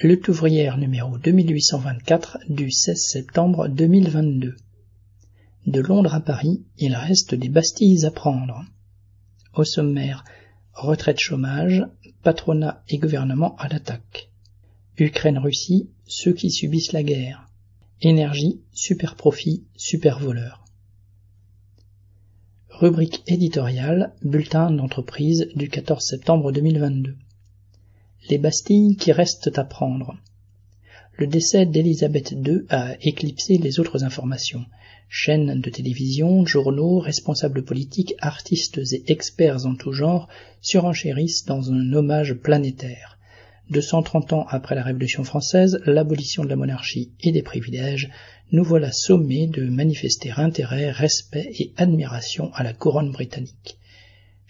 Lutte ouvrière numéro 2824 du 16 septembre 2022. De Londres à Paris, il reste des Bastilles à prendre. Au sommaire, retraite chômage, patronat et gouvernement à l'attaque. Ukraine-Russie, ceux qui subissent la guerre. Énergie, super profit, super voleur. Rubrique éditoriale, bulletin d'entreprise du 14 septembre 2022 les Bastilles qui restent à prendre. Le décès d'Élisabeth II a éclipsé les autres informations. Chaînes de télévision, journaux, responsables politiques, artistes et experts en tout genre surenchérissent dans un hommage planétaire. 230 ans après la Révolution française, l'abolition de la monarchie et des privilèges, nous voilà sommés de manifester intérêt, respect et admiration à la couronne britannique.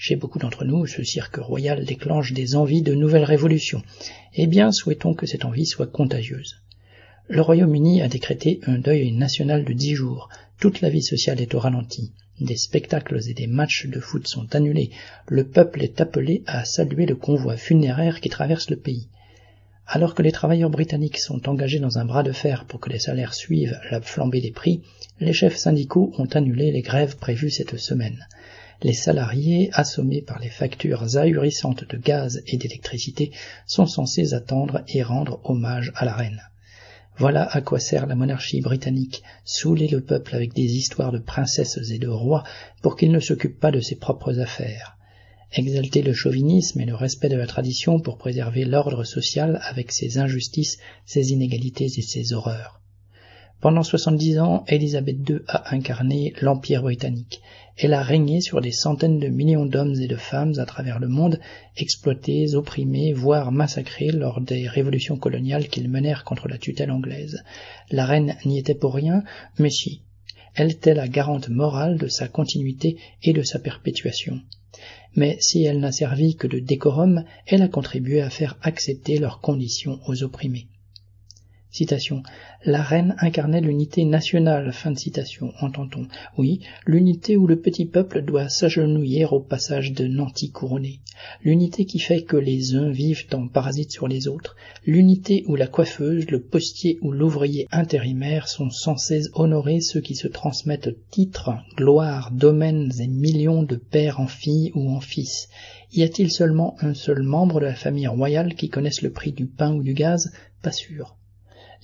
Chez beaucoup d'entre nous, ce cirque royal déclenche des envies de nouvelles révolutions. Eh bien, souhaitons que cette envie soit contagieuse. Le Royaume-Uni a décrété un deuil national de dix jours. Toute la vie sociale est au ralenti. Des spectacles et des matchs de foot sont annulés. Le peuple est appelé à saluer le convoi funéraire qui traverse le pays. Alors que les travailleurs britanniques sont engagés dans un bras de fer pour que les salaires suivent la flambée des prix, les chefs syndicaux ont annulé les grèves prévues cette semaine les salariés, assommés par les factures ahurissantes de gaz et d'électricité, sont censés attendre et rendre hommage à la reine. Voilà à quoi sert la monarchie britannique, saouler le peuple avec des histoires de princesses et de rois pour qu'il ne s'occupe pas de ses propres affaires. Exalter le chauvinisme et le respect de la tradition pour préserver l'ordre social avec ses injustices, ses inégalités et ses horreurs. Pendant soixante-dix ans, Élisabeth II a incarné l'Empire britannique. Elle a régné sur des centaines de millions d'hommes et de femmes à travers le monde, exploités, opprimés, voire massacrés lors des révolutions coloniales qu'ils menèrent contre la tutelle anglaise. La reine n'y était pour rien, mais si. Elle était la garante morale de sa continuité et de sa perpétuation. Mais si elle n'a servi que de décorum, elle a contribué à faire accepter leurs conditions aux opprimés. Citation. La reine incarnait l'unité nationale. Fin de citation, entend-on. Oui, l'unité où le petit peuple doit s'agenouiller au passage de nantis couronnés. L'unité qui fait que les uns vivent en parasites sur les autres. L'unité où la coiffeuse, le postier ou l'ouvrier intérimaire sont censés honorer ceux qui se transmettent titres, gloires, domaines et millions de pères en filles ou en fils. Y a-t-il seulement un seul membre de la famille royale qui connaisse le prix du pain ou du gaz? Pas sûr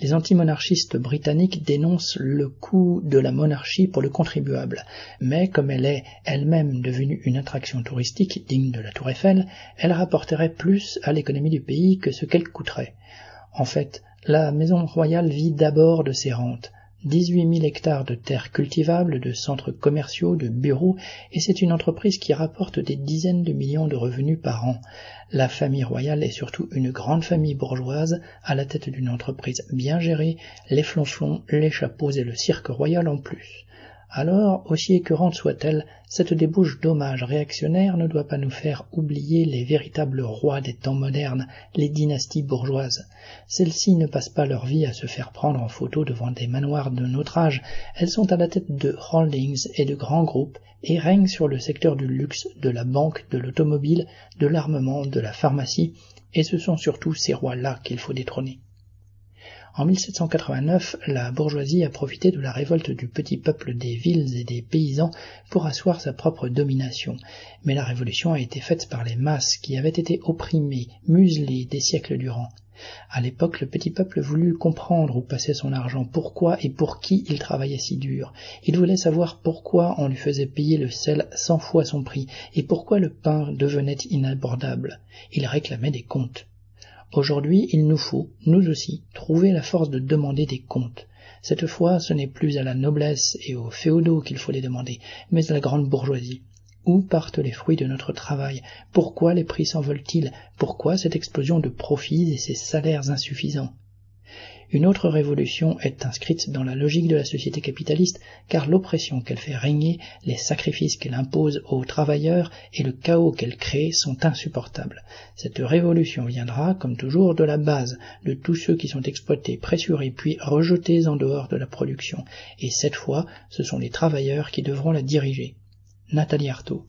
les antimonarchistes britanniques dénoncent le coût de la monarchie pour le contribuable, mais comme elle est elle-même devenue une attraction touristique digne de la tour Eiffel, elle rapporterait plus à l'économie du pays que ce qu'elle coûterait. En fait, la maison royale vit d'abord de ses rentes, 18 000 hectares de terres cultivables, de centres commerciaux, de bureaux, et c'est une entreprise qui rapporte des dizaines de millions de revenus par an. La famille royale est surtout une grande famille bourgeoise à la tête d'une entreprise bien gérée, les flonflons, les chapeaux et le cirque royal en plus. Alors, aussi écœurante soit-elle, cette débouche d'hommages réactionnaires ne doit pas nous faire oublier les véritables rois des temps modernes, les dynasties bourgeoises. Celles-ci ne passent pas leur vie à se faire prendre en photo devant des manoirs de notre âge, elles sont à la tête de holdings et de grands groupes et règnent sur le secteur du luxe, de la banque, de l'automobile, de l'armement, de la pharmacie, et ce sont surtout ces rois-là qu'il faut détrôner. En 1789, la bourgeoisie a profité de la révolte du petit peuple des villes et des paysans pour asseoir sa propre domination. Mais la révolution a été faite par les masses qui avaient été opprimées, muselées des siècles durant. À l'époque, le petit peuple voulut comprendre où passait son argent, pourquoi et pour qui il travaillait si dur. Il voulait savoir pourquoi on lui faisait payer le sel cent fois son prix, et pourquoi le pain devenait inabordable. Il réclamait des comptes. Aujourd'hui, il nous faut, nous aussi, trouver la force de demander des comptes. Cette fois, ce n'est plus à la noblesse et aux féodaux qu'il faut les demander, mais à la grande bourgeoisie. Où partent les fruits de notre travail? Pourquoi les prix s'envolent-ils? Pourquoi cette explosion de profits et ces salaires insuffisants? Une autre révolution est inscrite dans la logique de la société capitaliste, car l'oppression qu'elle fait régner, les sacrifices qu'elle impose aux travailleurs et le chaos qu'elle crée sont insupportables. Cette révolution viendra, comme toujours, de la base, de tous ceux qui sont exploités, pressurés, puis rejetés en dehors de la production. Et cette fois, ce sont les travailleurs qui devront la diriger. Nathalie Arthaud